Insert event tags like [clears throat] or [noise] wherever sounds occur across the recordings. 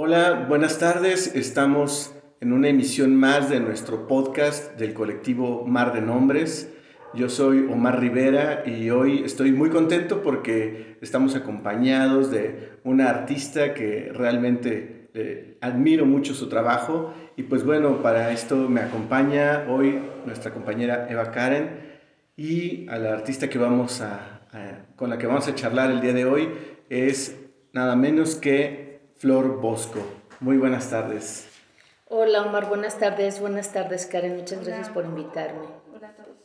Hola, buenas tardes. Estamos en una emisión más de nuestro podcast del colectivo Mar de Nombres. Yo soy Omar Rivera y hoy estoy muy contento porque estamos acompañados de una artista que realmente eh, admiro mucho su trabajo y pues bueno, para esto me acompaña hoy nuestra compañera Eva Karen y a la artista que vamos a, con la que vamos a charlar el día de hoy es nada menos que Flor Bosco. Muy buenas tardes. Hola Omar, buenas tardes. Buenas tardes Karen, muchas gracias por invitarme. Hola a todos.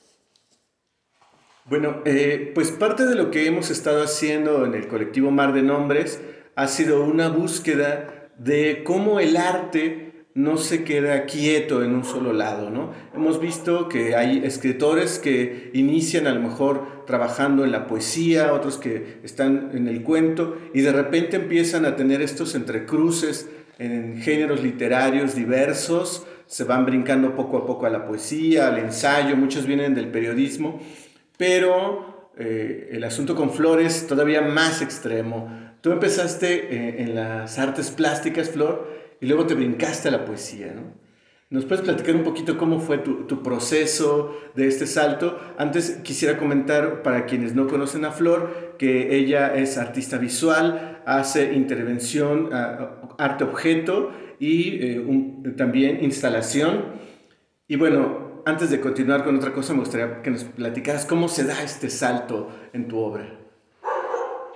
Bueno, eh, pues parte de lo que hemos estado haciendo en el colectivo Mar de Nombres ha sido una búsqueda de cómo el arte no se queda quieto en un solo lado, ¿no? Hemos visto que hay escritores que inician a lo mejor trabajando en la poesía, otros que están en el cuento y de repente empiezan a tener estos entrecruces en géneros literarios diversos, se van brincando poco a poco a la poesía, al ensayo, muchos vienen del periodismo, pero eh, el asunto con Flores todavía más extremo. Tú empezaste eh, en las artes plásticas, Flor, y luego te brincaste a la poesía, ¿no? ¿Nos puedes platicar un poquito cómo fue tu, tu, proceso de este salto? Antes quisiera comentar para quienes no conocen a Flor que ella es artista visual, hace intervención, arte objeto y eh, también instalación. Y bueno, antes de continuar con otra cosa, me gustaría que nos platicaras cómo se da este salto en tu obra.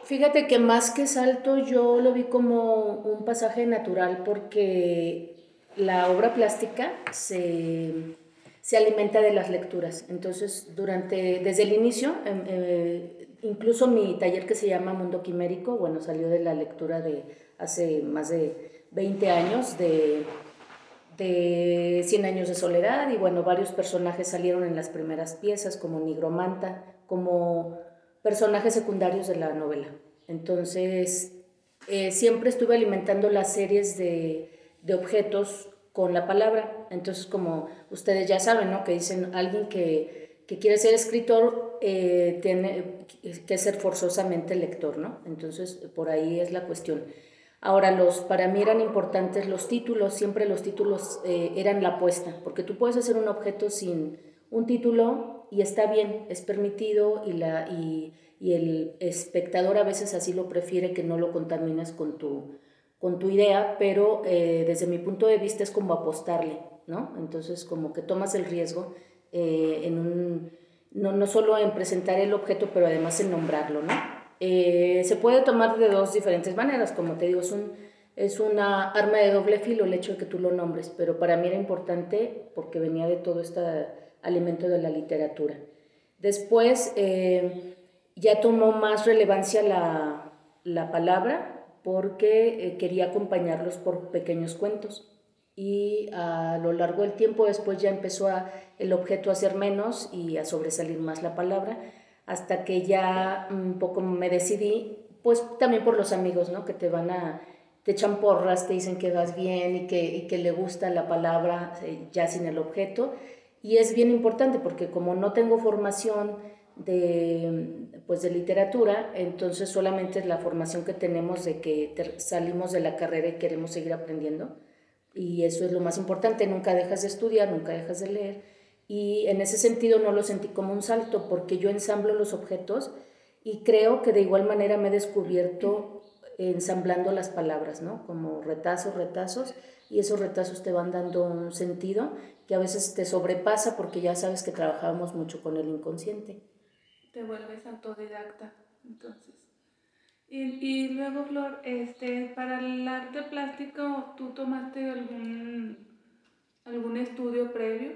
Fíjate que más que salto yo lo vi como un pasaje natural porque la obra plástica se, alimenta de las lecturas. Entonces, durante, desde el inicio, em, eh, incluso mi taller que se llama Mundo Quimérico, bueno, salió de la lectura de hace más de 20 años de, de 100 años de soledad y bueno, varios personajes salieron en las primeras piezas como Nigromanta, como personajes secundarios de la novela. Entonces, eh, siempre estuve alimentando las series de, objetos con la palabra. Entonces, como ustedes ya saben, ¿no? Que dicen alguien que, quiere ser escritor eh, tiene que ser forzosamente lector, ¿no? Entonces, por ahí es la cuestión. Ahora, los, para mí eran importantes los títulos, siempre los títulos eh, eran la apuesta, porque tú puedes hacer un objeto sin un título y está bien, es permitido y, la, y, y, el espectador a veces así lo prefiere que no lo contamines con tu, con tu idea, pero eh, desde mi punto de vista es como apostarle, ¿no? Entonces como que tomas el riesgo eh, en un, no, no, solo en presentar el objeto, pero además en nombrarlo, ¿no? Eh, se puede tomar de dos diferentes maneras, como te digo, es un, es una arma de doble filo el hecho de que tú lo nombres, pero para mí era importante porque venía de todo esta alimento de la literatura. Después eh, ya tomó más relevancia la, la palabra porque eh, quería acompañarlos por pequeños cuentos. Y a lo largo del tiempo después ya empezó el objeto a ser menos y a sobresalir más la palabra hasta que ya un poco me decidí pues también por los amigos no que te van a te echan porras te dicen que vas bien y que, y que le gusta la palabra eh, ya sin el objeto y es bien importante porque como no tengo formación de, pues de literatura, entonces solamente es la formación que tenemos de que salimos de la carrera y queremos seguir aprendiendo. Y eso es lo más importante, nunca dejas de estudiar, nunca dejas de leer. Y en ese sentido no lo sentí como un salto porque yo ensamblo los objetos y creo que de igual manera me he descubierto ensamblando las palabras, ¿no? Como retazos, retazos, y esos retazos te van dando un sentido que a veces te sobrepasa porque ya sabes que trabajamos mucho con el inconsciente. Te vuelves autodidacta, entonces. Y, y luego, Flor, este, para el arte plástico, ¿tú tomaste algún, algún estudio previo?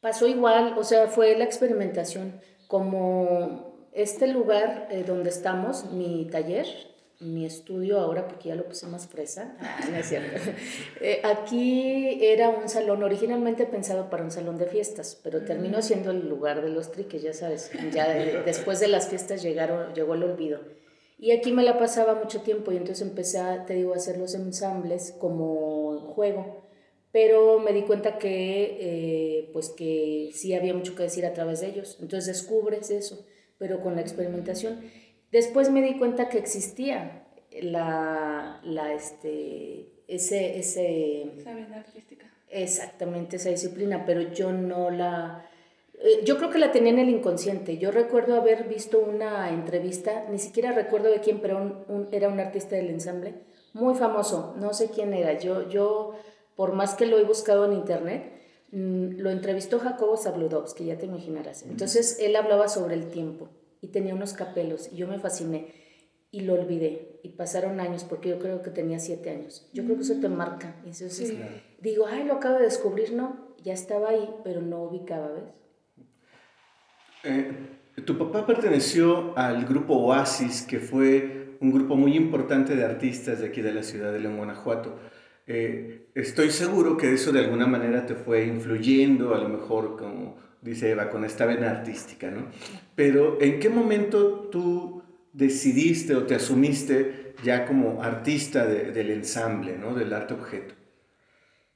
Pasó igual, o sea, fue la experimentación. Como este lugar eh, donde estamos, mi taller, mi estudio ahora, porque ya lo puse más fresa, ah, no es cierto. [laughs] Eh, aquí era un salón originalmente pensado para un salón de fiestas, pero terminó mm. siendo el lugar de los triques, ya sabes, ya después de las fiestas llegaron, llegó el olvido. Y aquí me la pasaba mucho tiempo y entonces empecé, a, te digo, a hacer los ensambles como juego, pero me di cuenta que, eh, pues que sí había mucho que decir a través de ellos, entonces descubres eso, pero con la experimentación. Después me di cuenta que existía la, la este, ese, ese... Esa vena artística. Exactamente, esa disciplina, pero yo no la... eh, Yo creo que la tenía en el inconsciente. Yo recuerdo haber visto una entrevista, ni siquiera recuerdo de quién, pero un- un- era un artista del ensamble, muy famoso, no sé quién era. Yo, yo por más que lo he buscado en internet, mm, lo entrevistó Jacobo Zabludovsky, ya te imaginarás. Entonces él hablaba sobre el tiempo y tenía unos capelos y yo me fasciné y lo olvidé y pasaron años porque yo creo que tenía siete años. Yo creo que eso te marca. Y Entonces Sí. digo, ay, lo acabo de descubrir, no, ya estaba ahí, pero no ubicaba, ¿ves? Eh, tu papá perteneció al grupo Oasis, que fue un grupo muy importante de artistas de aquí de la ciudad de León, Guanajuato. Eh, estoy seguro que eso de alguna manera te fue influyendo, a lo mejor, como dice Eva, con esta vena artística, ¿no? Pero ¿en qué momento tú decidiste o te asumiste ya como artista de- del ensamble, ¿no? Del arte objeto.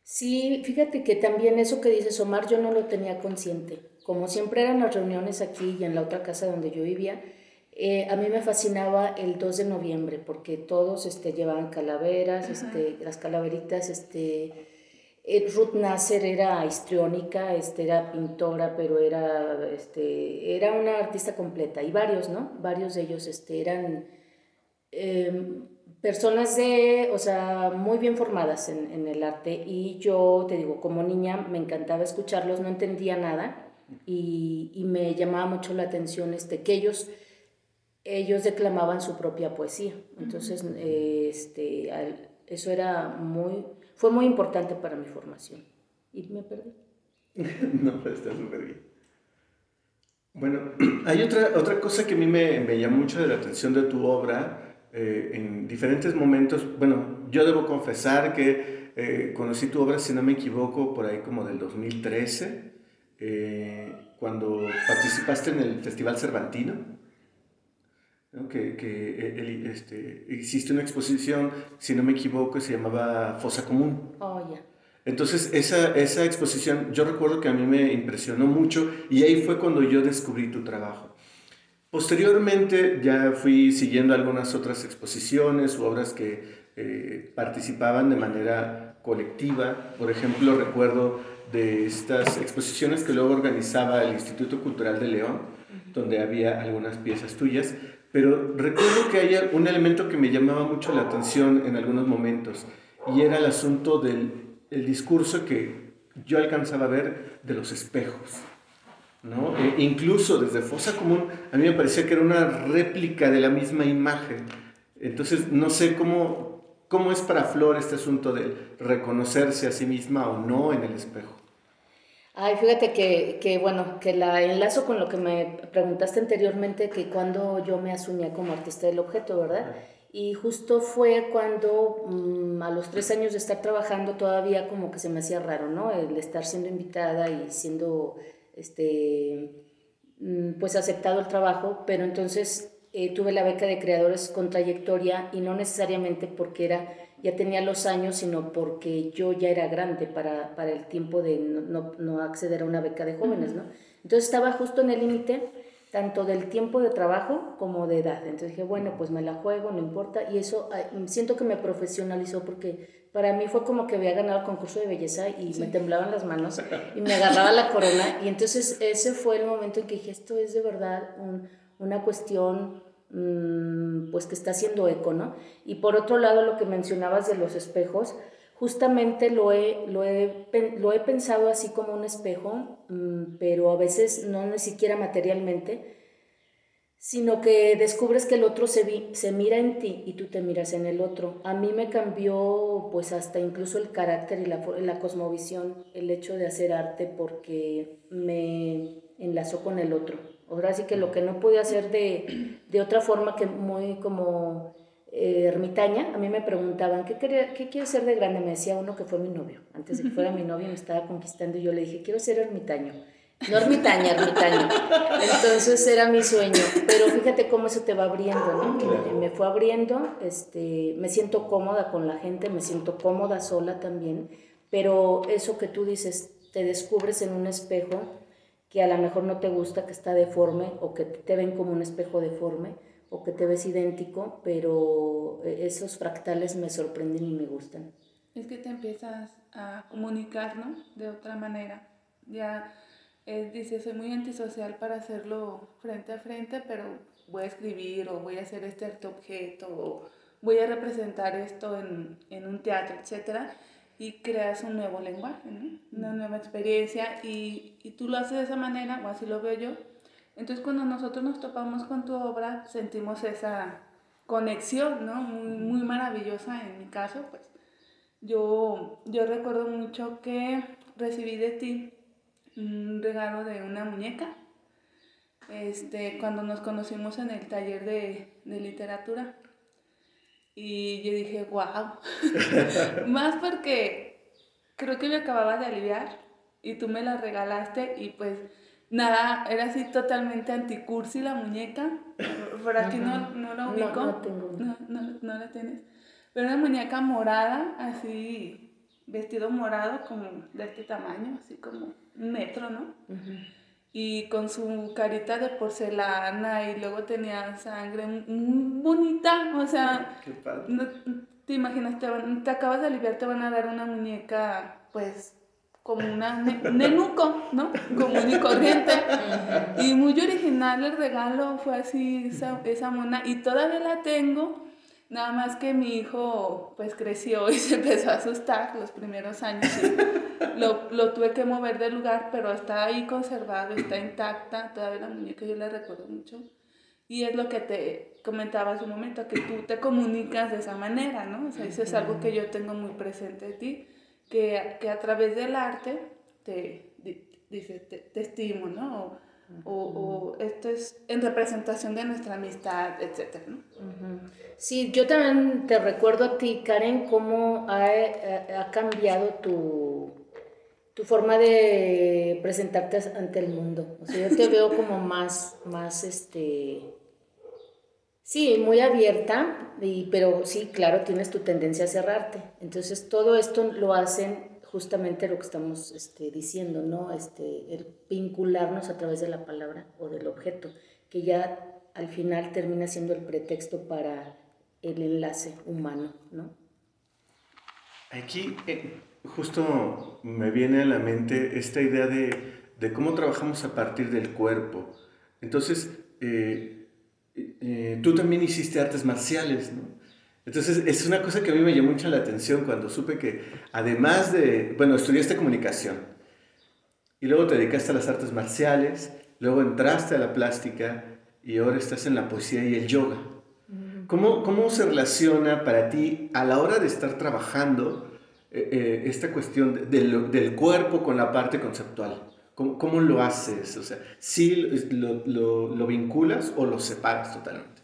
Sí, fíjate que también eso que dices, Omar, yo no lo tenía consciente. Como siempre eran las reuniones aquí y en la otra casa donde yo vivía, eh, a mí me fascinaba el 2 de noviembre porque todos este, llevaban calaveras, este, las calaveritas, este, Ruth Nasser era histriónica, este, era pintora, pero era, este, era una artista completa y varios, ¿no? Varios de ellos este, eran eh, personas de, o sea, muy bien formadas en, en el arte y yo, te digo, como niña me encantaba escucharlos, no entendía nada y, y me llamaba mucho la atención este, que ellos, ellos declamaban su propia poesía. Entonces, eh, este, al- eso era muy, fue muy importante para mi formación. Y me perdí. [laughs] no, pero está súper bien. Bueno, [clears throat] hay otra, otra cosa que a mí me, me llamó mucho de la atención de tu obra. eh, en diferentes momentos, bueno, yo debo confesar que eh, conocí tu obra, si no me equivoco, por ahí como del 2013, eh, cuando participaste en el Festival Cervantino. ¿No? Que, que eh, el- este, hiciste una exposición, si no me equivoco, se llamaba Fosa Común. Oh, ya. Entonces, esa, esa exposición, yo recuerdo que a mí me impresionó mucho y ahí fue cuando yo descubrí tu trabajo. Posteriormente ya fui siguiendo algunas otras exposiciones u obras que eh, participaban de manera colectiva. Por ejemplo, recuerdo de estas exposiciones que luego organizaba el Instituto Cultural de León, donde había algunas piezas tuyas. Pero recuerdo que hay un elemento que me llamaba mucho la atención en algunos momentos y era el asunto del el discurso que yo alcanzaba a ver de los espejos. ¿no? E- incluso desde Fosa Común, a mí me parecía que era una réplica de la misma imagen. Entonces, no sé cómo, cómo es para Flor este asunto de reconocerse a sí misma o no en el espejo. Ay, fíjate que, que, bueno, que la enlazo con lo que me preguntaste anteriormente, que cuando yo me asumía como artista del objeto, ¿verdad? Y justo fue cuando mm, a los tres años de estar trabajando todavía como que se me hacía raro, ¿no? El estar siendo invitada y siendo, este, mm, pues aceptado el trabajo, pero entonces eh, tuve la beca de creadores con trayectoria y no necesariamente porque era, ya tenía los años, sino porque yo ya era grande para, para el tiempo de no, no, no acceder a una beca de jóvenes, ¿no? Entonces estaba justo en el límite tanto del tiempo de trabajo como de edad. Entonces dije, bueno, pues me la juego, no importa. Y eso siento que me profesionalizó porque para mí fue como que había ganado el concurso de belleza y me temblaban las manos y me agarraba la corona. Y entonces ese fue el momento en que dije, esto es de verdad un, una cuestión pues que está haciendo eco, ¿no? Y por otro lado, lo que mencionabas de los espejos, justamente lo he, lo he, lo he pensado así como un espejo, mm, pero a veces no ni siquiera materialmente, sino que descubres que el otro se, mira en ti y tú te miras en el otro. A mí me cambió pues hasta incluso el carácter y la cosmovisión, el hecho de hacer arte porque me enlazó con el otro. Ahora sí que lo que no pude hacer de, de otra forma que muy como eh, ermitaña, a mí me preguntaban, ¿qué, quería, ¿qué quieres ser de grande? Me decía uno que fue mi novio. Antes de que fuera mi novio me estaba conquistando y yo le dije, quiero ser ermitaño. No ermitaña, ermitaño. Entonces era mi sueño. Pero fíjate cómo eso te va abriendo, ¿no? Claro. Me fue abriendo, este, me siento cómoda con la gente, me siento cómoda sola también. Pero eso que tú dices, te descubres en un espejo que a lo mejor no te gusta, que está deforme o que te ven como un espejo deforme o que te ves idéntico, pero eh, esos fractales me sorprenden y me gustan. Es que te empiezas a comunicar, ¿no? De otra manera. Ya él dice, soy muy antisocial para hacerlo frente a frente, pero voy a escribir o voy a hacer este objeto o voy a representar esto en, en un teatro, etc. Y creas un nuevo lenguaje, ¿no? una nueva experiencia y, y tú lo haces de esa manera, o así lo veo yo. Entonces cuando nosotros nos topamos con tu obra, sentimos esa conexión, ¿no? Muy, muy maravillosa en mi caso, pues. Yo, yo recuerdo mucho que recibí de ti un regalo de una muñeca este, cuando nos conocimos en el taller de, de literatura. Y yo dije, wow. [laughs] Más porque creo que me acababa de aliviar y tú me la regalaste y pues nada, era así totalmente anticursi la muñeca. Por aquí no, no la ubico. No, no, tengo. no, no, no la tienes. Pero una muñeca morada, así, vestido morado, como de este tamaño, así como un metro, ¿no? Y con su carita de porcelana y luego tenía sangre muy bonita, o sea, Qué padre. no, te imaginas, te, van- te acabas de aliviar, te van a dar una muñeca, pues, como una ne- un nenuco, ¿no? Común y corriente. Y muy original el regalo, fue así, esa, esa mona, y todavía la tengo. Nada más que mi hijo pues creció [laughs] y se empezó a asustar los primeros años. lo, lo tuve que mover del lugar, pero está ahí conservado, está intacta. Todavía la muñeca yo la recuerdo mucho. Y es lo que te comentaba hace un momento, que tú te comunicas de esa manera, ¿no? O sea, eso es algo que yo tengo muy presente de ti, que, que a través del arte te, di- dice, te, te estimo, ¿no? O, o, o esto es en representación de nuestra amistad, etcétera, ¿no? Sí, yo también te recuerdo a ti, Karen, cómo ha- ha cambiado tu, tu forma de presentarte ante el mundo. O sea, yo te veo como más, más, este, sí, muy abierta, y, pero sí, claro, tienes tu tendencia a cerrarte. Entonces, todo esto lo hacen justamente lo que estamos este, diciendo, ¿no? Este, el vincularnos a través de la palabra o del objeto, que ya al final termina siendo el pretexto para el enlace humano, ¿no? Aquí eh, justo me viene a la mente esta idea de, cómo trabajamos a partir del cuerpo. Entonces, eh, eh, tú también hiciste artes marciales, ¿no? Entonces, es una cosa que a mí me llamó mucho la atención cuando supe que, además de, bueno, estudiaste comunicación y luego te dedicaste a las artes marciales, luego entraste a la plástica y ahora estás en la poesía y el yoga. ¿Cómo, ¿Cómo se relaciona para ti a la hora de estar trabajando eh, eh, esta cuestión de- del, del cuerpo con la parte conceptual? ¿Cómo, cómo lo haces? O sea, ¿sí lo, lo- lo vinculas o lo separas totalmente?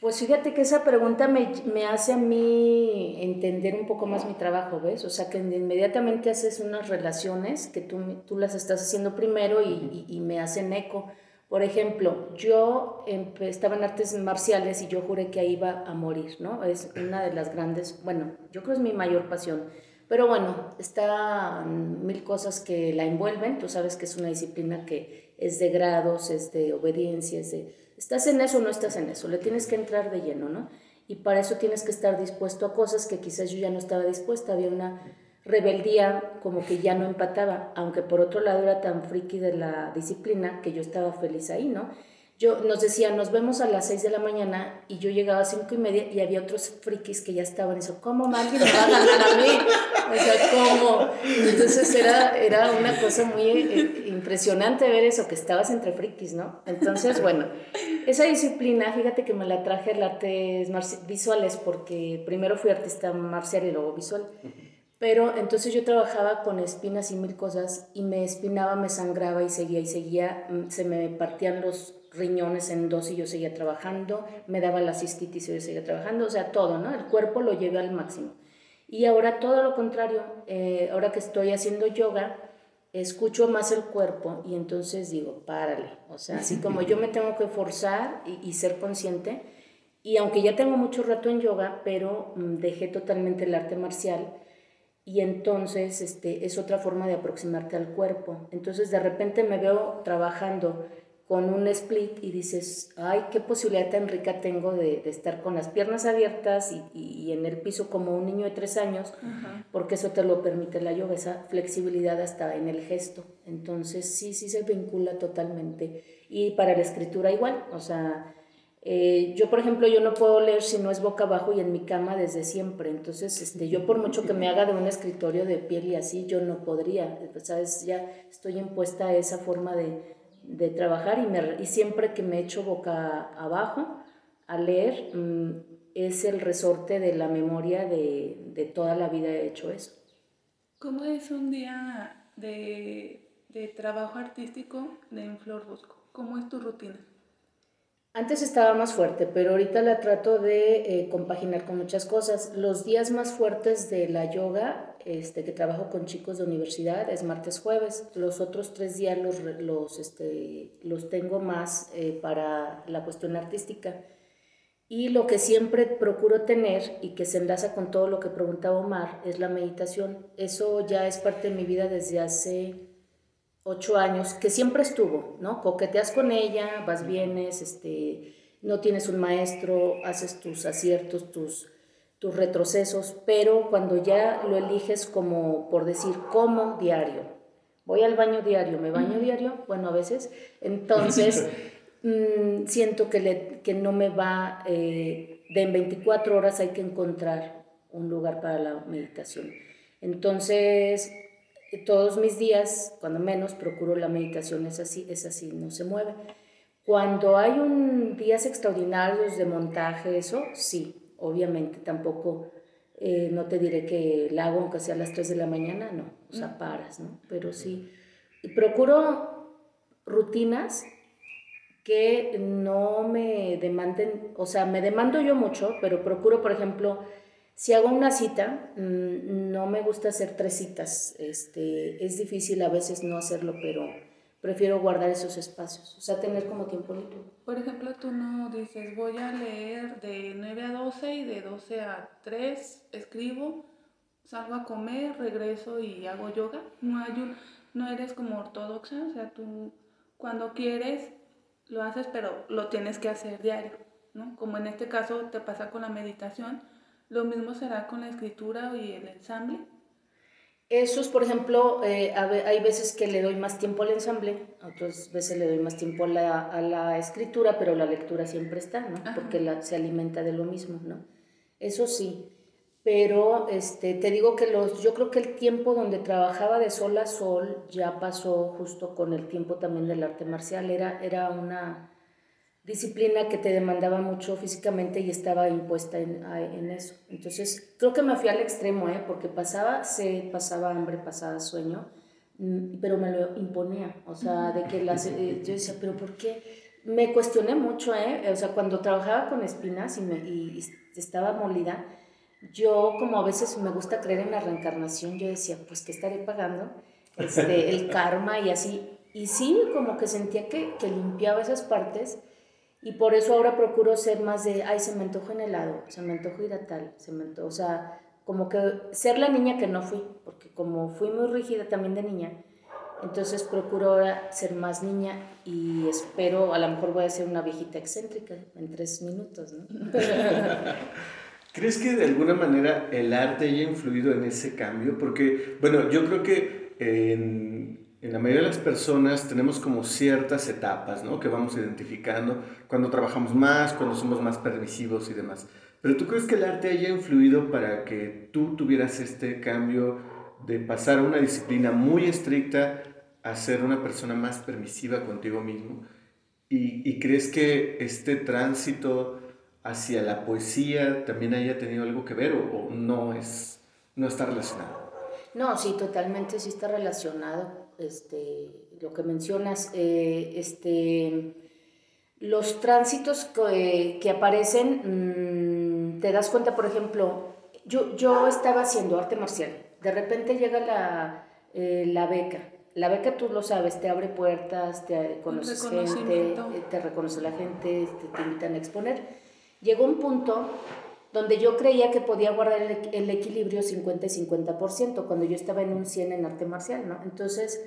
Pues fíjate que esa pregunta me, me hace a mí entender un poco más mi trabajo, ¿ves? O sea, que inmediatamente haces unas relaciones que tú, tú las estás haciendo primero y, y- y me hacen eco. Por ejemplo, yo estaba en artes marciales y yo juré que ahí iba a morir, ¿no? Es una de las grandes, bueno, yo creo es mi mayor pasión. Pero bueno, están mil cosas que la envuelven. Tú sabes que es una disciplina que es de grados, es de obediencia, es de... ¿Estás en eso o no estás en eso? Le tienes que entrar de lleno, ¿no? Y para eso tienes que estar dispuesto a cosas que quizás yo ya no estaba dispuesta. Había una rebeldía como que ya no empataba, aunque por otro lado era tan friki de la disciplina que yo estaba feliz ahí, ¿no? Yo nos decía, nos vemos a las 6 de la mañana y yo llegaba a cinco y media y había otros frikis que ya estaban y eso, ¿cómo alguien me va a ganar a mí? O sea, ¿cómo? Entonces era, era una cosa muy eh, impresionante ver eso, que estabas entre frikis, ¿no? Entonces, bueno, esa disciplina, fíjate que me la traje al artes visuales porque primero fui artista marcial y luego visual. Pero entonces yo trabajaba con espinas y mil cosas y me espinaba, me sangraba y seguía y seguía, mm, se me partían los riñones en dos y yo seguía trabajando, me daba la cistitis y yo seguía trabajando, o sea, todo, ¿no? El cuerpo lo llevé al máximo. Y ahora todo lo contrario, eh, ahora que estoy haciendo yoga, escucho más el cuerpo y entonces digo, párale, o sea, así como yo me tengo que forzar y, y ser consciente, y aunque ya tengo mucho rato en yoga, pero mm, dejé totalmente el arte marcial, y entonces este, es otra forma de aproximarte al cuerpo. Entonces de repente me veo trabajando con un split y dices, ay, qué posibilidad tan rica tengo de, estar con las piernas abiertas y, en el piso como un niño de tres años, porque eso te lo permite la yoga, esa flexibilidad hasta en el gesto. Entonces sí, sí se vincula totalmente. Y para la escritura igual, o sea, eh, yo por ejemplo, yo no puedo leer si no es boca abajo y en mi cama desde siempre. Entonces, este, yo por mucho que me haga de un escritorio de piel y así, yo no podría, ¿sabes? Ya estoy impuesta a esa forma de de trabajar y, me, y siempre que me echo boca abajo a leer, mm, es el resorte de la memoria de, de, toda la vida he hecho eso. ¿Cómo es un día de, de trabajo artístico de en Flor Bosco? ¿Cómo es tu rutina? Antes estaba más fuerte, pero ahorita la trato de eh, compaginar con muchas cosas. Los días más fuertes de la yoga, este, que trabajo con chicos de universidad, es martes, jueves. Los otros tres días los, los, este, los tengo más eh, para la cuestión artística. Y lo que siempre procuro tener y que se enlaza con todo lo que preguntaba Omar es la meditación. Eso ya es parte de mi vida desde hace ocho años, que siempre estuvo, ¿no? Coqueteas con ella, vas, vienes, este, no tienes un maestro, haces tus aciertos, tus, tus retrocesos, pero cuando ya lo eliges como, por decir, como diario, voy al baño diario, me baño diario, bueno, a veces, [laughs] entonces mm, siento que, le, que no me va, eh, de en 24 horas hay que encontrar un lugar para la meditación. Entonces, todos mis días, cuando menos, procuro la meditación, es así, es así, no se mueve. Cuando hay un días extraordinarios de montaje, eso sí, obviamente, tampoco, eh, no te diré que la hago aunque sea a las 3 de la mañana, no, o sea, paras, ¿no? Pero sí, y procuro rutinas que no me demanden, o sea, me demando yo mucho, pero procuro, por ejemplo, si hago una cita, mm, no me gusta hacer tres citas. Este, es difícil a veces no hacerlo, pero prefiero guardar esos espacios, o sea, tener como tiempo libre. Por ejemplo, tú no dices, voy a leer de 9 a 12 y de 12 a 3 escribo, salgo a comer, regreso y hago yoga. No, hay un, no eres como ortodoxa, o sea, tú cuando quieres lo haces, pero lo tienes que hacer diario, ¿no? Como en este caso te pasa con la meditación ¿Lo mismo será con la escritura y el ensamble? Esos, por ejemplo, eh, hay veces que le doy más tiempo al ensamble, otras veces le doy más tiempo a la, a la escritura, pero la lectura siempre está, ¿no? Porque la, se alimenta de lo mismo, ¿no? Eso sí, pero este, te digo que los, yo creo que el tiempo donde trabajaba de sol a sol ya pasó justo con el tiempo también del arte marcial, era, era una disciplina que te demandaba mucho físicamente y estaba impuesta en, en, eso. Entonces, creo que me fui al extremo, ¿eh? porque pasaba se pasaba hambre, pasaba sueño, mm, pero me lo imponía. O sea, de que las, eh, yo decía, pero ¿por qué? Me cuestioné mucho, ¿eh? O sea, cuando trabajaba con espinas y, me, y estaba molida, yo como a veces me gusta creer en la reencarnación, yo decía, pues, ¿qué estaré pagando? Este, el [laughs] karma y así. Y sí, como que sentía que, que limpiaba esas partes y por eso ahora procuro ser más de, ay, se me antojo en helado, se me antojo ir a tal, se me antojo, o sea, como que ser la niña que no fui, porque como fui muy rígida también de niña, entonces procuro ahora ser más niña y espero, a lo mejor voy a ser una viejita excéntrica en tres minutos, ¿no? [laughs] ¿Crees que de alguna manera el arte haya influido en ese cambio? Porque, bueno, yo creo que en la mayoría de las personas tenemos como ciertas etapas, ¿no? Que vamos identificando cuando trabajamos más, cuando somos más permisivos y demás. Pero ¿tú crees que el arte haya influido para que tú tuvieras este cambio de pasar a una disciplina muy estricta a ser una persona más permisiva contigo mismo? ¿Y, y crees que este tránsito hacia la poesía también haya tenido algo que ver o, o no, es, no está relacionado? No, sí, totalmente sí está relacionado este, lo que mencionas, eh, este, los tránsitos que, aparecen, mm, te das cuenta, por ejemplo, yo, yo estaba haciendo arte marcial, de repente llega la, eh, la beca, la beca tú lo sabes, te abre puertas, te conoces gente, te reconoce la gente, te, te, invitan a exponer. Llegó un punto donde yo creía que podía guardar el, equilibrio 50 y 50% cuando yo estaba en un 100 en arte marcial, ¿no? Entonces,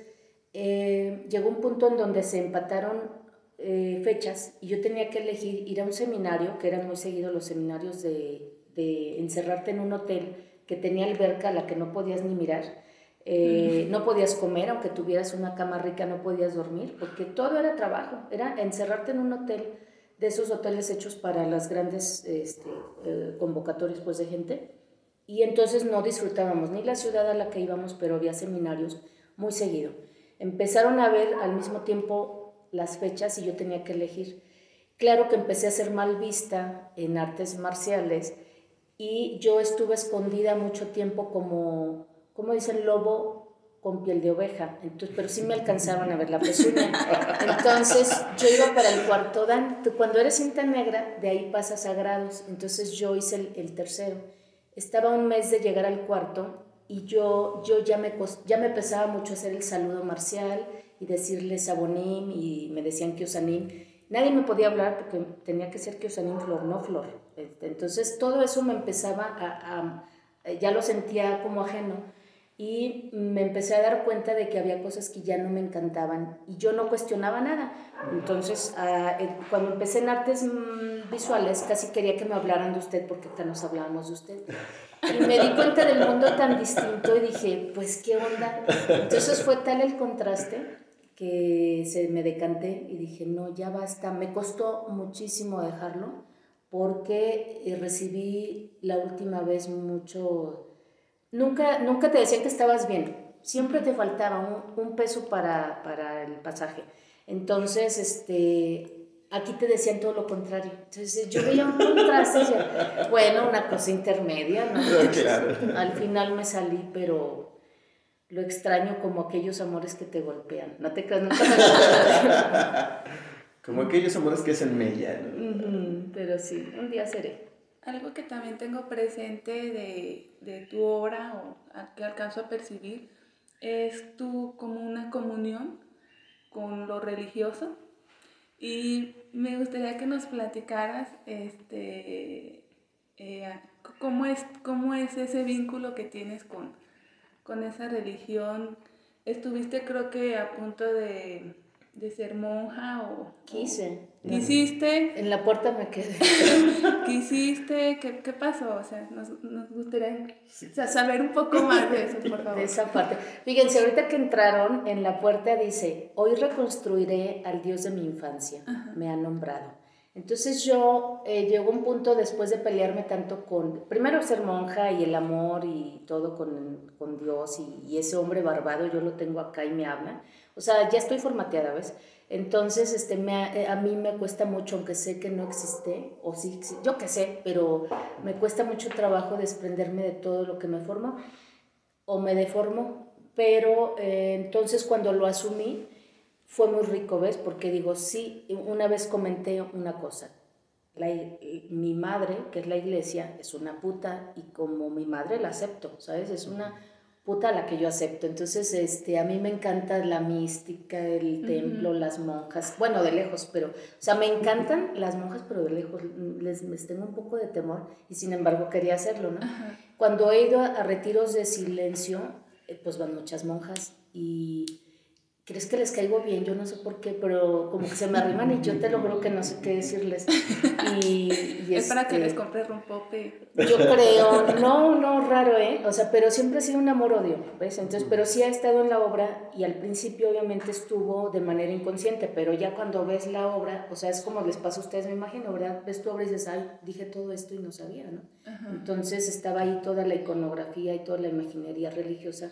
eh, llegó un punto en donde se empataron eh, fechas y yo tenía que elegir ir a un seminario, que eran muy seguidos los seminarios de, de encerrarte en un hotel que tenía alberca a la que no podías ni mirar. Eh, no podías comer, aunque tuvieras una cama rica, no podías dormir, porque todo era trabajo, era encerrarte en un hotel de esos hoteles hechos para las grandes este, eh, convocatorias pues, de gente. Y entonces no disfrutábamos ni la ciudad a la que íbamos, pero había seminarios muy seguido. Empezaron a ver al mismo tiempo las fechas y yo tenía que elegir. Claro que empecé a ser mal vista en artes marciales y yo estuve escondida mucho tiempo como, como dicen, lobo con piel de oveja, entonces, pero sí me alcanzaban a ver la pezuña. Entonces yo iba para el cuarto dan. Cuando eres cinta negra, de ahí pasas a grados. Entonces yo hice el, el tercero. Estaba un mes de llegar al cuarto y yo, yo ya, me, ya me pesaba mucho hacer el saludo marcial y decirle sabonim y me decían kiosanim. Nadie me podía hablar porque tenía que ser kiosanim flor, no flor. Este, entonces todo eso me empezaba a, a ya lo sentía como ajeno y me empecé a dar cuenta de que había cosas que ya no me encantaban y yo no cuestionaba nada. Entonces, ah, eh, cuando empecé en artes mm, visuales, casi quería que me hablaran de usted porque hasta nos hablábamos de usted. Y me di cuenta del mundo tan distinto y dije, pues, ¿qué onda? Entonces fue tal el contraste que se me decanté y dije, no, ya basta. Me costó muchísimo dejarlo porque eh, recibí la última vez mucho nunca, nunca te decían que estabas bien, siempre te faltaba un, peso para, para, el pasaje. Entonces, este, aquí te decían todo lo contrario. Entonces, yo veía un contraste, bueno, una cosa intermedia, ¿no? [laughs] Al final me salí, pero lo extraño como aquellos amores que te golpean. No te creas, [laughs] [laughs] Como aquellos amores que hacen mella, pero sí, un día seré. Algo que también tengo presente de, de tu obra o que alcanzo a percibir es tu como una comunión con lo religioso y me gustaría que nos platicaras este, eh, cómo, es, cómo es ese vínculo que tienes con, con esa religión. Estuviste creo que a punto de de ser monja o... Quise. ¿Quisiste? En la puerta me quedé. [laughs] ¿Quisiste? ¿Qué, qué pasó? O sea, nos, nos gustaría saber un poco más de eso, por favor. De esa parte. Fíjense, ahorita que entraron, en la puerta dice, hoy reconstruiré al Dios de mi infancia. Me ha nombrado. Entonces yo eh, llegó un punto después de pelearme tanto con, primero ser monja y el amor y todo con, con Dios y, y, ese hombre barbado, yo lo tengo acá y me habla. O sea, ya estoy formateada, ¿ves? Entonces, este, me, eh, a mí me cuesta mucho, aunque sé que no existe, o sí, yo que sé, pero me cuesta mucho trabajo desprenderme de todo lo que me forma o me deformo. Pero eh, entonces cuando lo asumí, fue muy rico, ¿ves? Porque digo, sí, una vez comenté una cosa. mi madre, que es la iglesia, es una puta y como mi madre la acepto, ¿sabes? Es una puta la que yo acepto. Entonces, este, a mí me encanta la mística, el templo, las monjas, bueno, de lejos, pero, o sea, me encantan las monjas, pero de lejos, les, les tengo un poco de temor y sin embargo quería hacerlo, ¿no? Cuando he ido a, retiros de silencio, eh, pues van muchas monjas y ¿Crees que les caigo bien? Yo no sé por qué, pero como que se me arriman y yo te lo juro que no sé qué decirles. Y, [laughs] es para que este, les compre rompope. Yo creo, no, no, raro, ¿eh? O sea, pero siempre ha sido un amor-odio, ¿ves? Entonces, pero sí ha estado en la obra y al principio obviamente estuvo de manera inconsciente, pero ya cuando ves la obra, o sea, es como les pasa a ustedes, me imagino, ¿verdad? Ves tu obra y dices, ay, dije todo esto y no sabía, ¿no? Entonces estaba ahí toda la iconografía y toda la imaginería religiosa,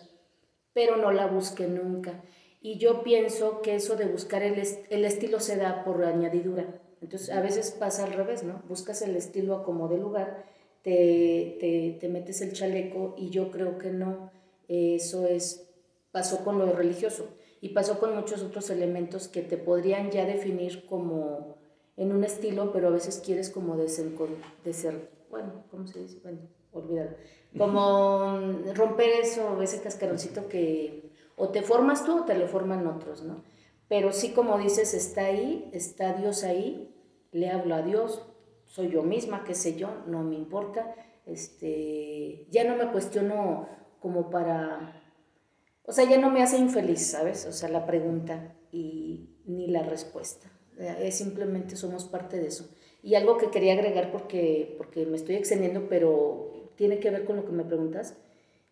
pero no la busqué nunca. Y yo pienso que eso de buscar el, el estilo se da por añadidura. Entonces, a veces pasa al revés, ¿no? Buscas el estilo a como de lugar, te, te, te, metes el chaleco y yo creo que no. Eso es, pasó con lo religioso y pasó con muchos otros elementos que te podrían ya definir como en un estilo, pero a veces quieres como de ser, bueno, ¿cómo se dice? Bueno, olvídalo. Como romper eso, ese cascaroncito que o te formas tú o te lo forman otros, ¿no? Pero sí, como dices, está ahí, está Dios ahí, le hablo a Dios, soy yo misma, qué sé yo, no me importa. Este, ya no me cuestiono como para, o sea, ya no me hace infeliz, ¿sabes? O sea, la pregunta y ni la respuesta. Eh, Es simplemente somos parte de eso. Y algo que quería agregar porque, porque me estoy extendiendo, pero tiene que ver con lo que me preguntas.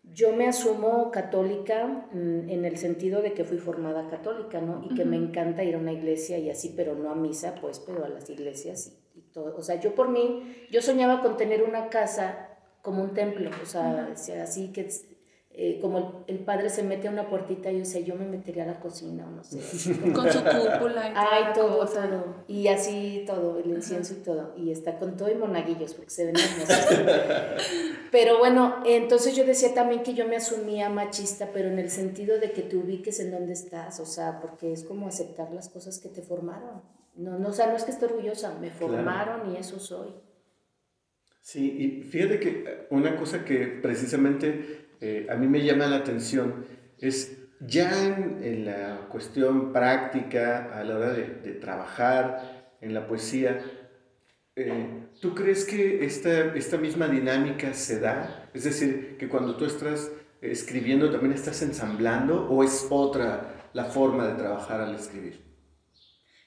Yo me asumo católica mm, en el sentido de que fui formada católica, ¿no? Y que me encanta ir a una iglesia y así, pero no a misa, pues, pero a las iglesias y, y todo. O sea, yo por mí, yo soñaba con tener una casa como un templo, o sea, o sea, así que eh, como el, el padre se mete a una puertita, yo sé, yo me metería a la cocina o no sé. [laughs] Con su cúpula y Ay, todo, cosa. todo. Y así todo, el incienso y todo. Y está con todo y monaguillos, porque se ven hermosos. [laughs] pero bueno, entonces yo decía también que yo me asumía machista, pero en el sentido de que te ubiques en donde estás, o sea, porque es como aceptar las cosas que te formaron. No, no, o sea, no es que esté orgullosa, me formaron y eso soy. Sí, y fíjate que eh, una cosa que precisamente eh, a mí me llama la atención es ya en, la cuestión práctica, a la hora de, de trabajar en la poesía, eh, ¿tú crees que esta, esta misma dinámica se da? Es decir, que cuando tú estás escribiendo también estás ensamblando o es otra la forma de trabajar al escribir?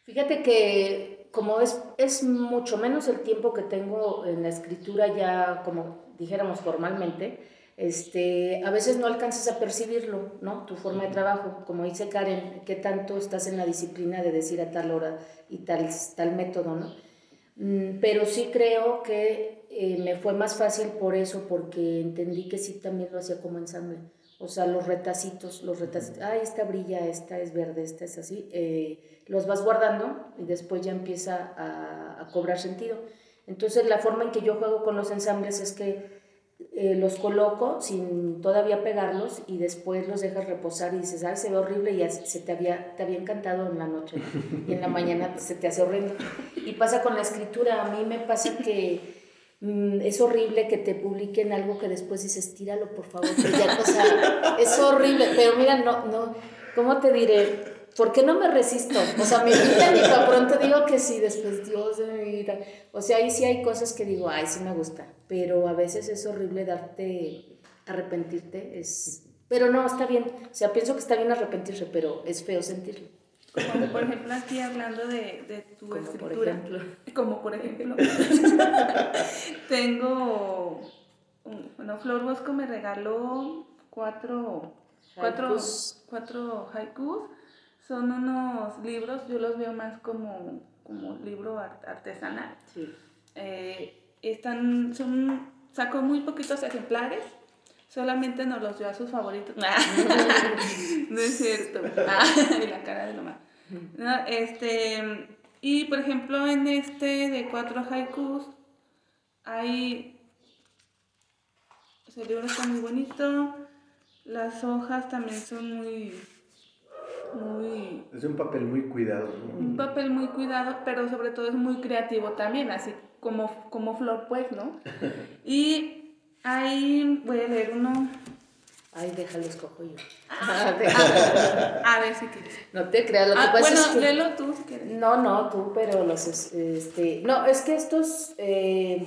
Fíjate que como es, es mucho menos el tiempo que tengo en la escritura ya, como dijéramos formalmente, este, a veces no alcanzas a percibirlo, ¿no? Tu forma de trabajo, como dice Karen, qué tanto estás en la disciplina de decir a tal hora y tal, tal método, ¿no? Mm, Pero sí creo que eh, me fue más fácil por eso, porque entendí que sí también lo hacía como ensamble. O sea, los retacitos, los retacitos, ah, esta brilla, esta es verde, esta es así, eh, los vas guardando y después ya empieza a, a cobrar sentido. Entonces, la forma en que yo juego con los ensambles es que eh, los coloco sin todavía pegarlos y después los dejas reposar y dices, ay, se ve horrible y se te había, te había encantado en la noche ¿no? y en la mañana se te hace horrible. Y pasa con la escritura, a mí me pasa que mm, es horrible que te publiquen algo que después dices, tíralo por favor, que ya, es horrible, pero mira, no, no, ¿cómo te diré? ¿Por qué no me resisto? O sea, me invitan y tan pronto digo que sí, después Dios de mi vida. O sea, ahí sí hay cosas que digo, ay, sí me gusta, pero a veces es horrible darte, arrepentirte, es... Pero no, está bien. O sea, pienso que está bien arrepentirse, pero es feo sentirlo. Como por ejemplo aquí hablando de, de tu Como por escritura. ejemplo. Como por ejemplo. [laughs] tengo. Bueno, Flor Bosco me regaló cuatro. Cuatro, Haikus. cuatro haikus. Son unos libros, yo los veo más como, como libro art- artesanal. Sí. Eh, están, son, sacó muy poquitos ejemplares, solamente nos los dio a sus favoritos. [laughs] no es cierto. Ah, [laughs] y la cara de Loma. No, este, y por ejemplo, en este de cuatro haikus, hay. El libro está muy bonito, las hojas también son muy. Muy Es un papel muy cuidado, ¿no? un papel muy cuidado, pero sobre todo es muy creativo también, así como, como Flor, pues, ¿no? [laughs] Y ahí voy a leer uno. Ay, déjalo, escojo yo. [laughs] Ah, a ver si quieres. No te creas, lo que Ah, pasa bueno, es que... léelo tú si quieres. No, no, tú, pero los... es- Este, no, es que estos... eh,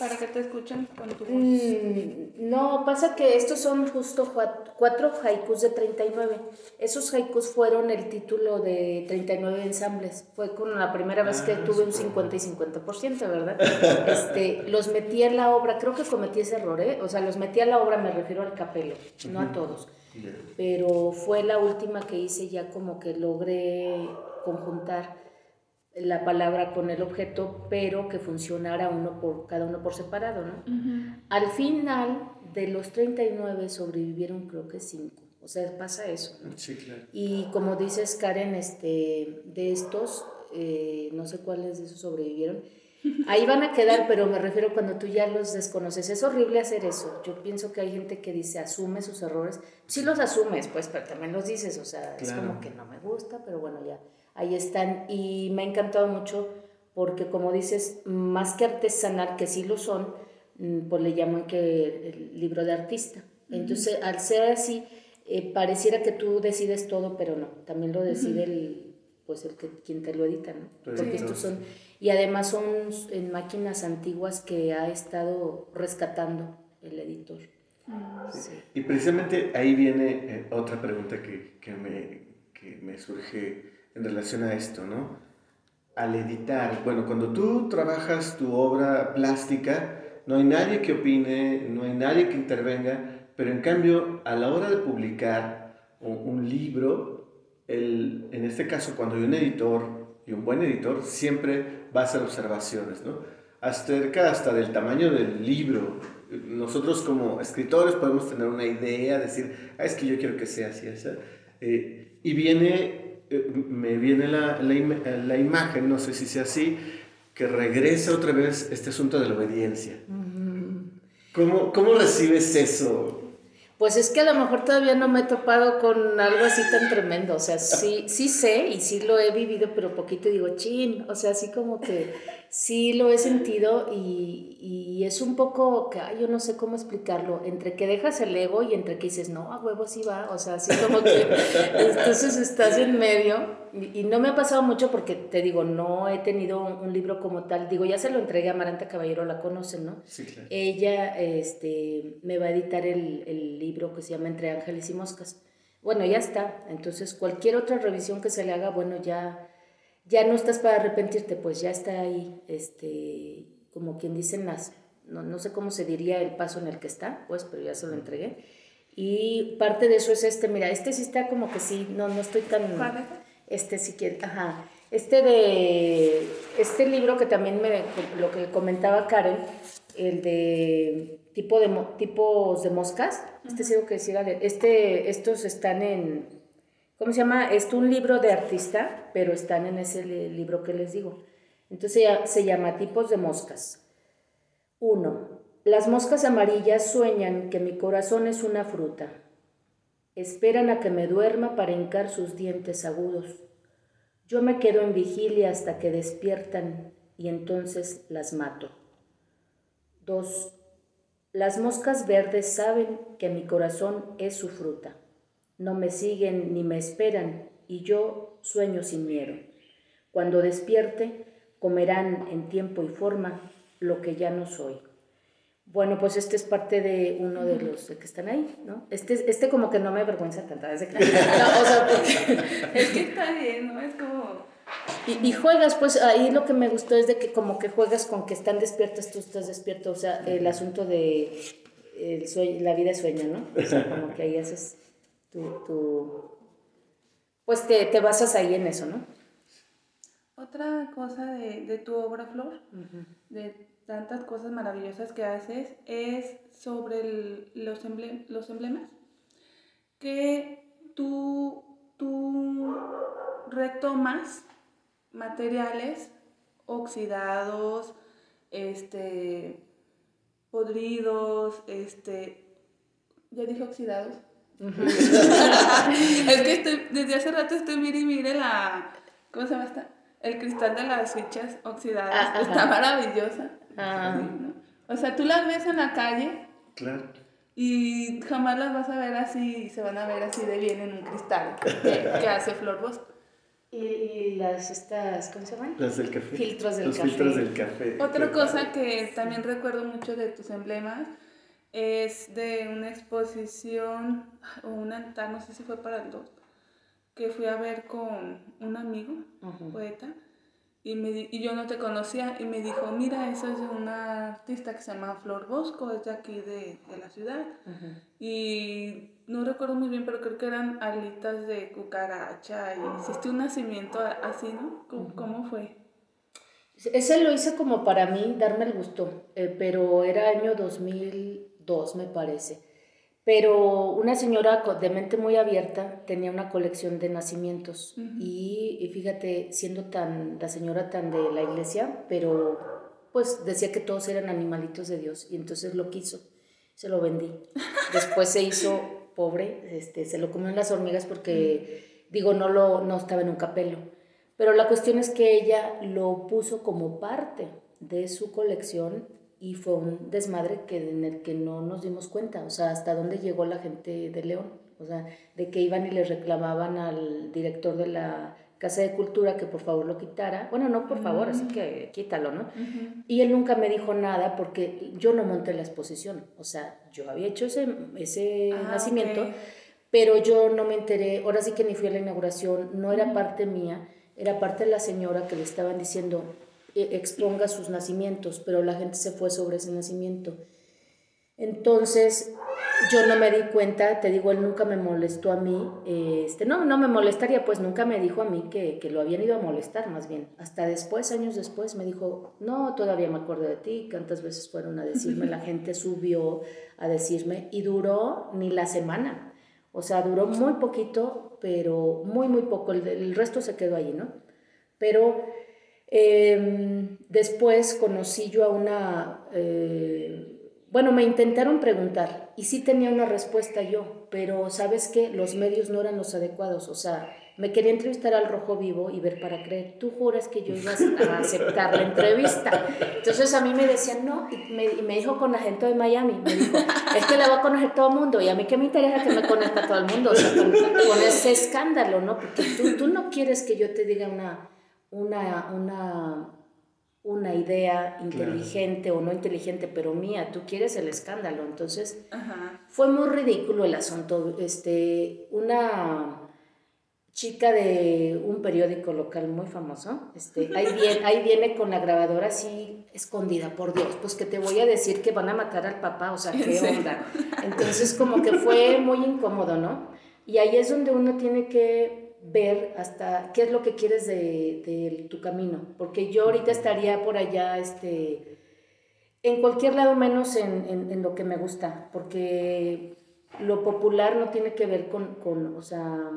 Para que te escuchen con tu voz. mm, no, pasa que estos son justo cuatro haikus de 39. Esos haikus fueron el título de 39 ensambles. Fue con la primera vez que Ah, tuve un súper. 50 y 50%, ¿verdad? Este, los metí en la obra, creo que cometí ese error, ¿eh? O sea, los metí a la obra, me refiero al capelo, no a todos. Pero fue la última que hice ya como que logré conjuntar la palabra con el objeto, pero que funcionara uno por cada uno por separado, ¿no? Al final de los 39 sobrevivieron creo que 5. O sea, pasa eso, ¿no? Sí, claro. Y como dices, Karen, este, de estos, eh, no sé cuáles de esos sobrevivieron. Ahí van a quedar, pero me refiero cuando tú ya los desconoces. Es horrible hacer eso. Yo pienso que hay gente que dice, asume sus errores. Sí los asumes, pues, pero también los dices. O sea, es Claro. como que no me gusta, pero bueno, ya. Ahí están. Y me ha encantado mucho porque, como dices, más que artesanal, que sí lo son, mm, pues le llaman que el libro de artista. Entonces, al ser así, eh, pareciera que tú decides todo, pero no, también lo decide el, pues el que, quien te lo edita, ¿no? Tu Porque estos son, y además son en máquinas antiguas que ha estado rescatando el editor. Sí. Y precisamente ahí viene eh, otra pregunta que, que me, que me surge en relación a esto, ¿no? al editar. Bueno, cuando tú trabajas tu obra plástica, no hay nadie que opine, no hay nadie que intervenga, pero en cambio, a la hora de publicar un, libro, el, en este caso, cuando hay un editor y un buen editor, siempre va a hacer observaciones, ¿no? Acerca hasta del tamaño del libro. Nosotros como escritores podemos tener una idea, decir, ah, es que yo quiero que sea así, así. Eh, y viene, me viene la, la, la, imagen, no sé si sea así, que regresa otra vez este asunto de la obediencia. ¿Cómo, ¿Cómo recibes eso? Pues es que a lo mejor todavía no me he topado con algo así tan tremendo. O sea, sí, sí sé y sí lo he vivido, pero poquito digo, chin. O sea, así como que sí lo he sentido y, y es un poco, que yo no sé cómo explicarlo, entre que dejas el ego y entre que dices, no, a huevo sí va. O sea, así como que [laughs] entonces estás en medio. Y, no me ha pasado mucho porque te digo, no he tenido un, libro como tal. Digo, ya se lo entregué a Maranta Caballero, la conocen, ¿no? Sí, claro. Ella este, me va a editar el, el libro que se llama Entre Ángeles y Moscas. Bueno, ya está. Entonces, cualquier otra revisión que se le haga, bueno, ya, ya no estás para arrepentirte, pues ya está ahí, este, como quien dicen las, no, no sé cómo se diría el paso en el que está, pues, pero ya se lo entregué. Y parte de eso es este, mira, este sí está como que sí, no, no estoy tan este que, ajá, este de, este libro que también me, lo que comentaba Karen, el de tipo de, tipos de moscas, este sí que decía, este, estos están en, ¿cómo se llama? Es un libro de artista, pero están en ese libro que les digo. Entonces se llama tipos de moscas. Uno, las moscas amarillas sueñan que mi corazón es una fruta. Esperan a que me duerma para hincar sus dientes agudos. Yo me quedo en vigilia hasta que despiertan y entonces las mato. 2. Las moscas verdes saben que mi corazón es su fruta. No me siguen ni me esperan y yo sueño sin miedo. Cuando despierte, comerán en tiempo y forma lo que ya no soy. Bueno, pues este es parte de uno de los que están ahí, ¿no? Este, este como que no me avergüenza tanto, es que, [laughs] o sea, porque... es que está bien, ¿no? Es como... Y, y, juegas, pues ahí lo que me gustó es de que como que juegas con que están despiertas, tú estás despierto, o sea, el asunto de el sueño, la vida sueña, ¿no? O sea, como que ahí haces tu, tu pues te, te, basas ahí en eso, ¿no? Otra cosa de, de tu obra, Flor, de tantas cosas maravillosas que haces es sobre los, los emblemas que tú, tú retomas materiales oxidados, este, podridos, este, ya dije oxidados. [laughs] es que estoy, desde hace rato estoy mire y mire la, ¿cómo se llama esta? El cristal de las fichas oxidadas. Ah, Está maravillosa. Ah. O sea, tú las ves en la calle. Claro. Y jamás las vas a ver así, se van a ver así de bien en un cristal que, [laughs] hace Flor Bosco. Y, las estas, ¿cómo se llaman? Las del café. Filtros del Los café. filtros del café. Otra cosa que también recuerdo mucho de tus emblemas es de una exposición o un altar, no sé si fue para el 2, que fui a ver con un amigo, poeta y, me, y yo no te conocía y me dijo, mira, eso es de una artista que se llama Flor Bosco, es de aquí de, de la ciudad. Y no recuerdo muy bien, pero creo que eran alitas de cucaracha y hiciste un nacimiento así, ¿no? ¿Cómo, fue? Ese lo hice como para mí, darme el gusto, eh, pero era año 2002, me parece. Pero una señora de mente muy abierta tenía una colección de nacimientos y, fíjate, siendo tan la señora tan de la iglesia, pero pues decía que todos eran animalitos de Dios y entonces lo quiso, se lo vendí. [laughs] Después se hizo pobre, este, se lo comió en las hormigas porque, digo, no, lo, no estaba en un capelo. Pero la cuestión es que ella lo puso como parte de su colección y fue un desmadre que, en el que no nos dimos cuenta, o sea, hasta dónde llegó la gente de León, o sea, de que iban y le reclamaban al director de la Casa de Cultura que por favor lo quitara, bueno, no por favor, así que quítalo, ¿no? Y él nunca me dijo nada porque yo no monté la exposición, o sea, yo había hecho ese, ese ah, nacimiento, pero yo no me enteré, ahora sí que ni fui a la inauguración, no era parte mía, era parte de la señora que le estaban diciendo exponga sus nacimientos, pero la gente se fue sobre ese nacimiento. Entonces, yo no me di cuenta, te digo, él nunca me molestó a mí, este, no, no me molestaría, pues nunca me dijo a mí que, que, lo habían ido a molestar, más bien. Hasta después, años después, me dijo, no, todavía me acuerdo de ti, cuántas veces fueron a decirme, la gente subió a decirme, y duró ni la semana. O sea, duró muy poquito, pero muy, muy poco, el, el resto se quedó ahí, ¿no? Pero eh, después conocí yo a una... Eh, bueno, me intentaron preguntar y sí tenía una respuesta yo, pero ¿sabes qué? Los medios no eran los adecuados, o sea, me quería entrevistar al rojo vivo y ver para creer. Tú juras que yo iba a aceptar la entrevista. Entonces a mí me decían no, y me, y me dijo con agente de Miami, me dijo, es que la va a conocer todo el mundo, y a mí qué me interesa que me conozca todo el mundo, con, con ese escándalo, ¿no? Porque tú no quieres que yo te diga una, una, una una idea inteligente o no inteligente, pero mía, tú quieres el escándalo. Entonces, fue muy ridículo el asunto. Este, una chica de un periódico local muy famoso, este, ahí, [laughs] viene, ahí viene con la grabadora así escondida, por Dios, pues que te voy a decir que van a matar al papá, o sea, [laughs] ¿qué onda? Entonces, como que fue muy incómodo, ¿no? Y ahí es donde uno tiene que ver hasta qué es lo que quieres de, tu camino, porque yo ahorita estaría por allá, este, en cualquier lado menos en, lo que me gusta, porque lo popular no tiene que ver con, con o sea,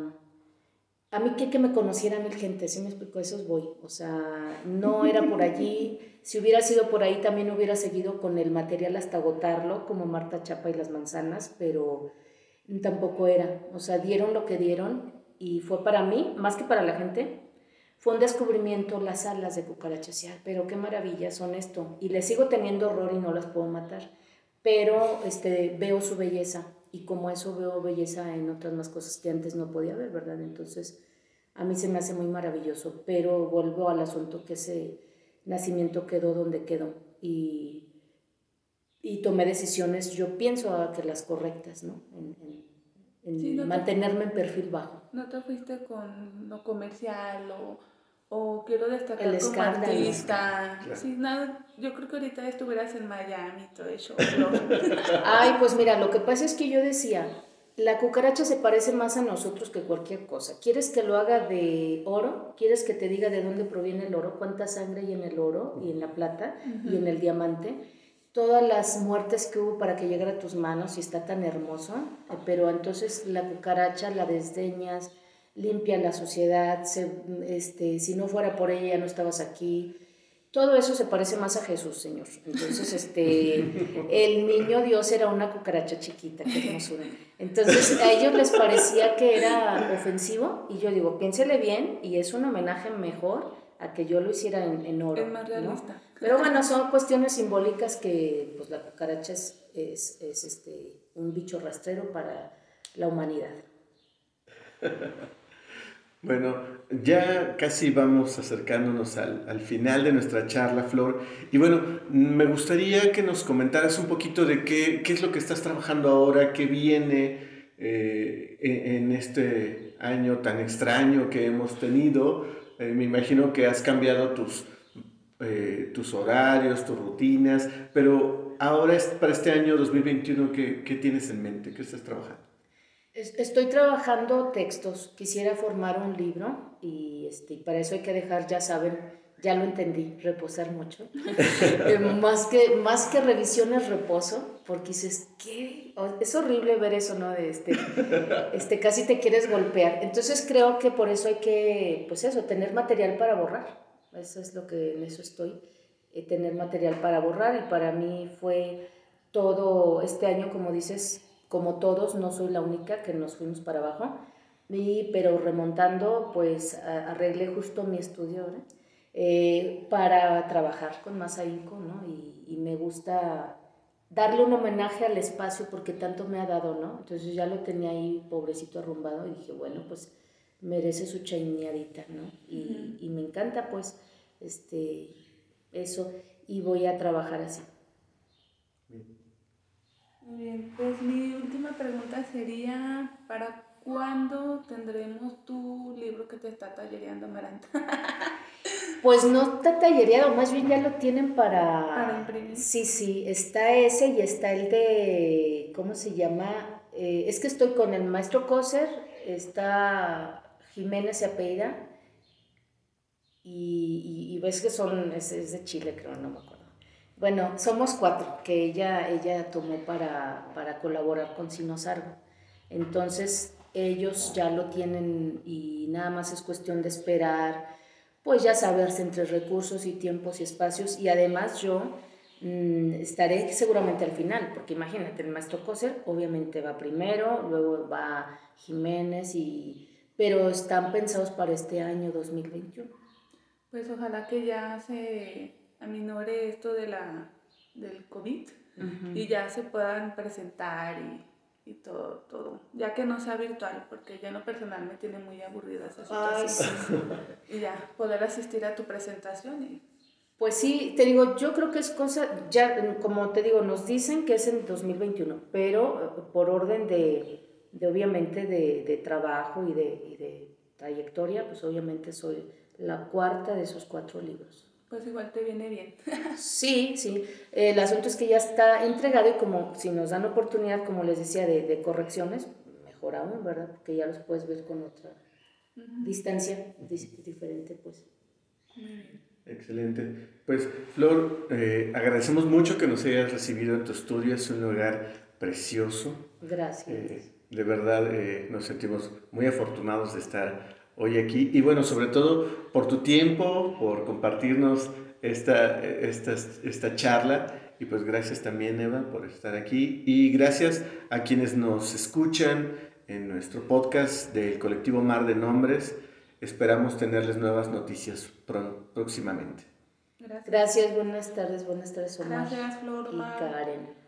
a mí que, que me conociera mil gente, si me explico, eso voy, o sea, no era por allí, [laughs] si hubiera sido por ahí también hubiera seguido con el material hasta agotarlo, como Marta Chapa y las manzanas, pero tampoco era, o sea, dieron lo que dieron y fue para mí, más que para la gente, fue un descubrimiento las alas de cucaracha pero qué maravilla son esto. Y le sigo teniendo horror y no las puedo matar, pero este, veo su belleza y como eso veo belleza en otras más cosas que antes no podía ver, ¿verdad? Entonces, a mí se me hace muy maravilloso, pero vuelvo al asunto que ese nacimiento quedó donde quedó y, y tomé decisiones, yo pienso que las correctas, ¿no? Mantenerme en perfil bajo. ¿No te fuiste con lo comercial o, o quiero destacar El como artista? Sí, nada, yo creo que ahorita estuvieras en Miami y todo eso. [laughs] Ay, pues mira, lo que pasa es que yo decía, la cucaracha se parece más a nosotros que cualquier cosa. ¿Quieres que lo haga de oro? ¿Quieres que te diga de dónde proviene el oro? ¿Cuánta sangre hay en el oro y en la plata y en el diamante? Todas las muertes que hubo para que llegara a tus manos y está tan hermoso, eh, pero entonces la cucaracha la desdeñas, limpia la sociedad, este, si no fuera por ella no estabas aquí. Todo eso se parece más a Jesús, Señor. Entonces, este, [laughs] el niño Dios era una cucaracha chiquita, qué hermosura. Entonces, a ellos les parecía que era ofensivo y yo digo, piénsele bien y es un homenaje mejor a que yo lo hiciera en, en oro. Es más realista. Pero bueno, son cuestiones simbólicas que pues la cucaracha es, es, es este, un bicho rastrero para la humanidad. [laughs] Bueno, ya casi vamos acercándonos al, al, final de nuestra charla, Flor. Y bueno, me gustaría que nos comentaras un poquito de qué, qué es lo que estás trabajando ahora, qué viene eh, en, este año tan extraño que hemos tenido. Eh, me imagino que has cambiado tus, eh, tus horarios, tus rutinas, pero ahora es, para este año 2021, ¿qué, ¿qué, tienes en mente? ¿Qué estás trabajando? Estoy trabajando textos, quisiera formar un libro y este, para eso hay que dejar, ya saben, ya lo entendí, reposar mucho. [laughs] Eh, más, que, más que revisiones, reposo, porque dices, ¿qué? Es horrible ver eso, ¿no? De este, [laughs] este, casi te quieres golpear. Entonces creo que por eso hay que, pues eso, tener material para borrar. Eso es lo que en eso estoy, eh, tener material para borrar y para mí fue todo este año, como dices, como todos, no soy la única que nos fuimos para abajo, y, pero remontando, pues arreglé justo mi estudio eh, para trabajar con más ahínco, ¿no? Y, y, me gusta darle un homenaje al espacio porque tanto me ha dado, ¿no? Entonces ya lo tenía ahí pobrecito arrumbado y dije, bueno, pues merece su chaineadita, ¿no? Y, y, me encanta pues este, eso y voy a trabajar así. Muy bien, pues mi última pregunta sería, ¿para ¿cuándo tendremos tu libro que te está tallereando, Maranta? [laughs] Pues no está tallereado, más bien ya lo tienen para... Para imprimir. Sí, sí, está ese y está el de, ¿cómo se llama? Eh, es que estoy con el maestro Coser, está Jiménez y apellida, y, y, ves que son, es, es, de Chile creo, no me acuerdo. Bueno, somos cuatro que ella, ella tomó para, para colaborar con Sinosargo. Entonces ellos ya lo tienen y nada más es cuestión de esperar pues ya saberse entre recursos y tiempos y espacios y además yo mm, estaré seguramente al final, porque imagínate, el maestro Coser obviamente va primero, luego va Jiménez, y, pero están pensados para este año 2021. Pues ojalá que ya se aminore esto de la, del COVID y ya se puedan presentar y y todo, todo, ya que no sea virtual, porque ya no personal me tiene muy aburrida esa situación. Y ya, poder asistir a tu presentación y... Pues sí, te digo, yo creo que es cosa, ya como te digo, nos dicen que es en 2021, pero eh, por orden de, de obviamente, de, de trabajo y de, y de trayectoria, pues obviamente soy la cuarta de esos cuatro libros pues igual te viene bien. [laughs] sí, sí. El asunto es que ya está entregado y como si nos dan oportunidad, como les decía, de, de correcciones, mejor aún, ¿verdad? Porque ya los puedes ver con otra distancia diferente, pues. Excelente. Pues, Flor, eh, agradecemos mucho que nos hayas recibido en tu estudio. Es un lugar precioso. Gracias. Eh, de verdad, eh, nos sentimos muy afortunados de estar hoy aquí. Y bueno, sobre todo por tu tiempo, por compartirnos esta, esta, esta charla. Y pues gracias también, Eva, por estar aquí. Y gracias a quienes nos escuchan en nuestro podcast del colectivo Mar de Nombres. Esperamos tenerles nuevas noticias próximamente. Gracias. buenas tardes, buenas tardes, Omar. Gracias, Flor, Y Karen.